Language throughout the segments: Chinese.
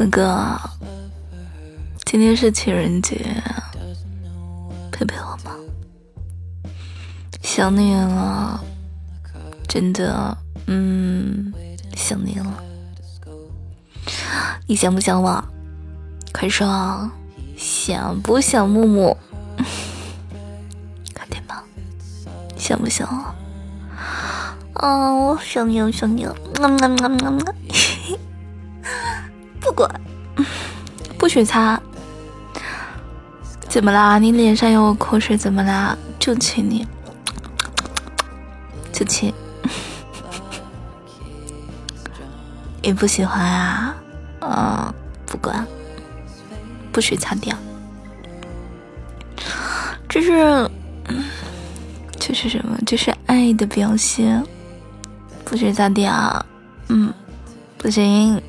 哥哥，今天是情人节，陪陪我吗？想你了，真的，嗯，想你了。你想不想我？快说，想不想木木？快点吧，想不想我？哦，想你，了想你。不不许擦。怎么啦？你脸上有口水，怎么啦？就亲你，就亲。你不喜欢啊？嗯，不管，不许擦掉。这是，这是什么？这是爱的表现。不许擦掉。嗯，不行。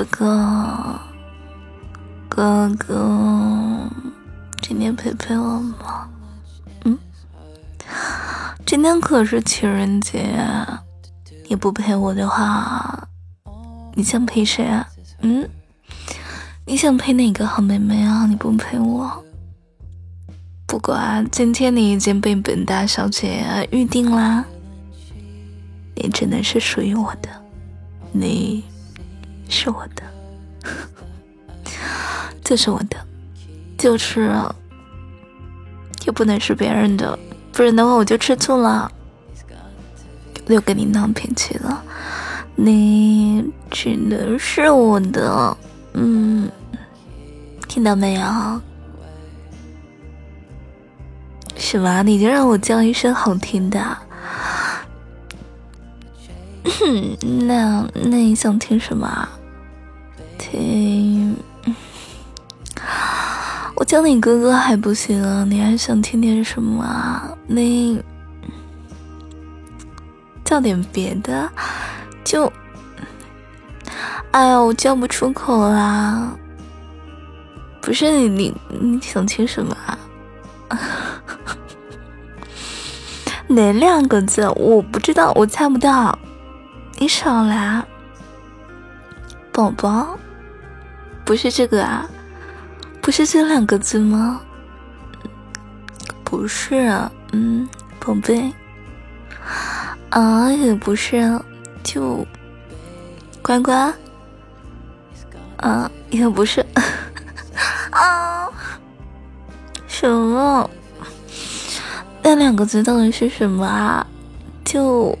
哥哥，哥哥，今天陪陪我吗？嗯，今天可是情人节，你不陪我的话，你想陪谁啊？嗯，你想陪哪个好妹妹啊？你不陪我？不管今天你已经被本大小姐预定啦，你只能是属于我的，你是我的，就是我的，就是，又不能是别人的，不然的话我就吃醋了，又跟你闹脾气了，你只能是我的，嗯，听到没有？什么？你就让我叫一声好听的？那那你想听什么啊？听，我叫你哥哥还不行啊？你还想听点什么啊？你叫点别的？就，哎呀，我叫不出口啦！不是你你你想听什么啊？哪两个字？我不知道，我猜不到。你少来，宝宝，不是这个啊？不是这两个字吗？不是啊，嗯，宝贝，啊，也不是啊，就乖乖，啊，也不是，啊，什么？那两个字到底是什么啊？就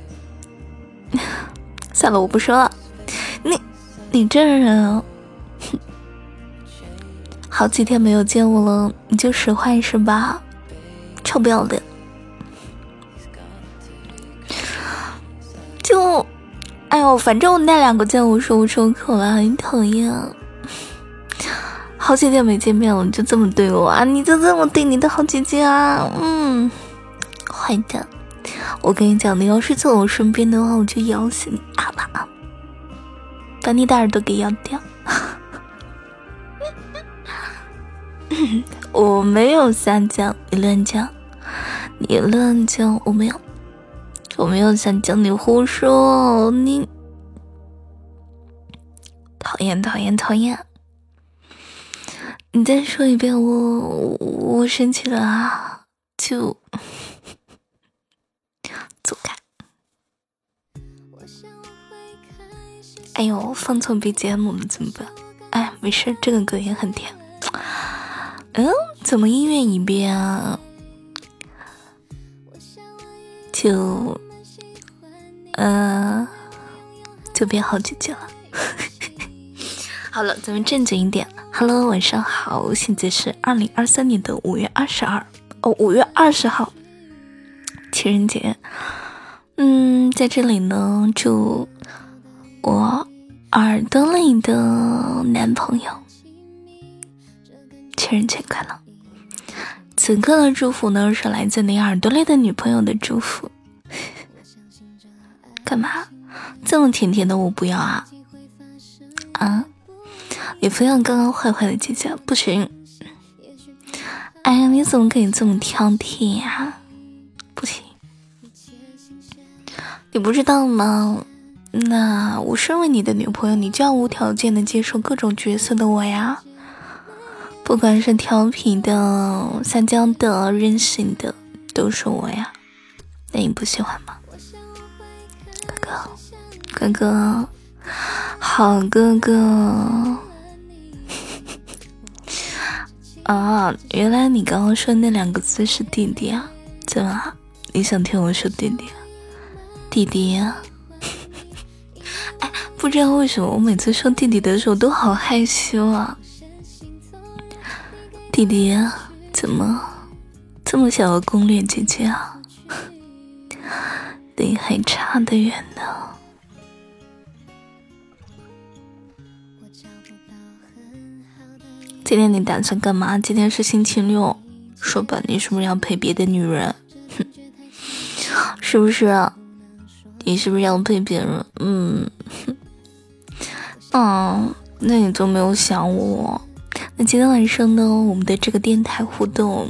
算了，我不说了。你你这人，好几天没有见我了，你就使坏是吧？臭不要脸！就哎呦，反正我那两个字我说不出口了，很讨厌。好几天没见面了，你就这么对我啊？你就这么对你的好姐姐啊？嗯。坏蛋，我跟你讲，你要是在我身边的话，我就咬死你，好吧？把你的耳朵给咬掉。我没有撒娇，你乱讲，你乱讲，我没有，我没有撒娇，你胡说，你讨厌讨厌讨厌！你再说一遍，我我生气了啊，就。走开！哎呦，放错 BGM 了怎么办？哎，没事，这个歌也很甜。嗯，怎么音乐一变啊？就，呃，就变好姐姐了。好了，咱们正经一点。Hello，晚上好，现在是二零二三年的五月二十二哦，五月二十号。情人节，嗯，在这里呢，祝我耳朵里的男朋友情人节快乐。此刻的祝福呢，是来自你耳朵里的女朋友的祝福。干嘛？这么甜甜的我不要啊！啊！你非要刚刚坏坏的姐姐不行。哎呀，你怎么可以这么挑剔呀？不行，你不知道吗？那我身为你的女朋友，你就要无条件的接受各种角色的我呀。不管是调皮的、撒娇的、任性的，都是我呀。那你不喜欢吗？哥哥，哥哥，好哥哥。啊，原来你刚刚说那两个字是弟弟啊？怎么？你想听我说弟弟？弟弟？哎，不知道为什么我每次说弟弟的时候都好害羞啊。弟弟，怎么这么想要攻略姐姐啊？离还差得远呢。今天你打算干嘛？今天是星期六，说吧，你是不是要陪别的女人？哼，是不是？你是不是要陪别人？嗯，嗯，那你都没有想我。那今天晚上呢？我们的这个电台互动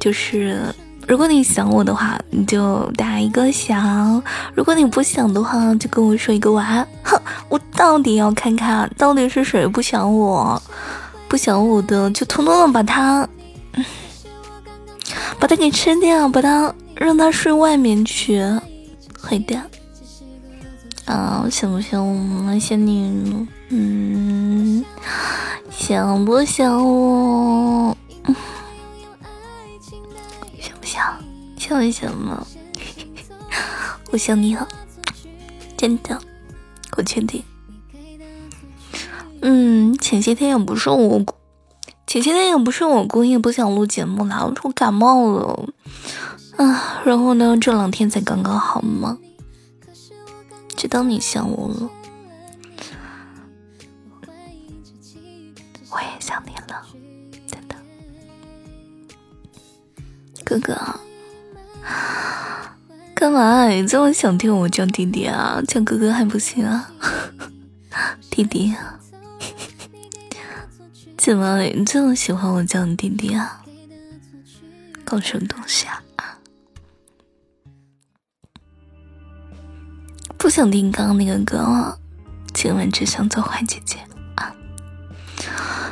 就是，如果你想我的话，你就打一个想；如果你不想的话，就跟我说一个晚安。哼，我到底要看看到底是谁不想我。不想我的就通通的把他，把他给吃掉，把他让他睡外面去，坏蛋！啊，想不想我？想你？嗯，想不想我？想不想？想一想吗？我想你了，真的，我确定。嗯，前些天也不是我，前些天也不是我故意不想录节目啦，我说感冒了啊，然后呢，这两天才刚刚好嘛，知道你想我了，哥哥，干嘛你这么想听我叫弟弟啊？叫哥哥还不行啊，弟弟。怎么你这么喜欢我叫你弟弟啊？搞什么东西啊？不想听刚刚那个歌了，今晚只想做坏姐姐啊！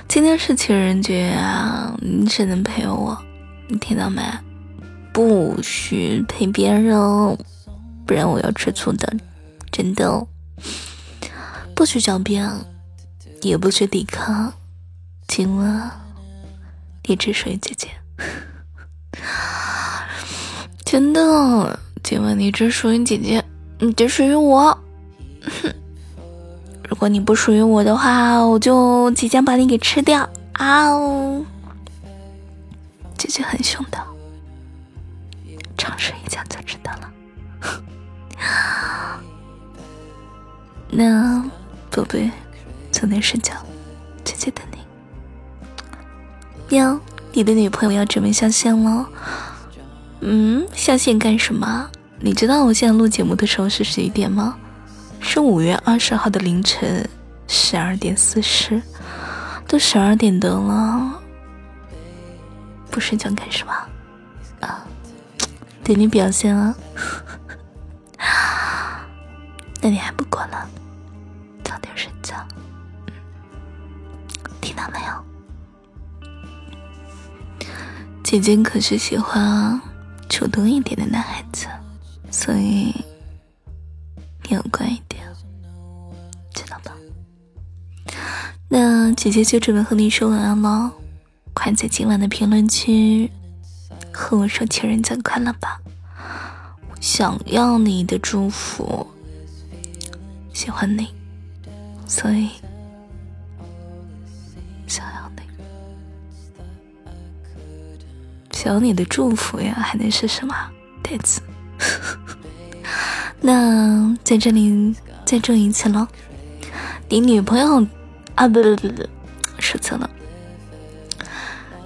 今天是情人节啊，你只能陪我，你听到没？不许陪别人，不然我要吃醋的，真的！哦不许狡辩，也不许抵抗。今晚你只属于姐姐，真的，今晚你只属于姐姐，你只属于我。如果你不属于我的话，我就即将把你给吃掉啊！姐姐很凶的，尝试一下就知道了。那宝贝，早点睡觉，姐姐等你。哟，你的女朋友要准备下线了。嗯，下线干什么？你知道我现在录节目的时候是几点吗？是五月二十号的凌晨十二点四十，都十二点多了，不睡觉干什么？给，你表现啊！那你还不过了？早点睡觉，听到没有？姐姐可是喜欢主动一点的男孩子，所以你要乖一点，知道吧？那姐姐就准备和你说晚安了，快在今晚的评论区和我说情人节快乐吧！想要你的祝福，喜欢你，所以。想要你想要你的祝福呀，还能是什么？台词。那在这里再祝一次喽，你女朋友啊，不不不不，说错了。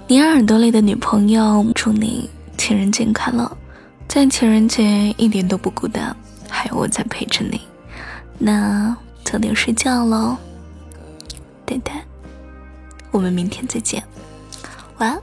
你耳朵里的女朋友，祝你情人节快乐，在情人节一点都不孤单，还有我在陪着你。那早点睡觉喽，呆呆，我们明天再见，晚安。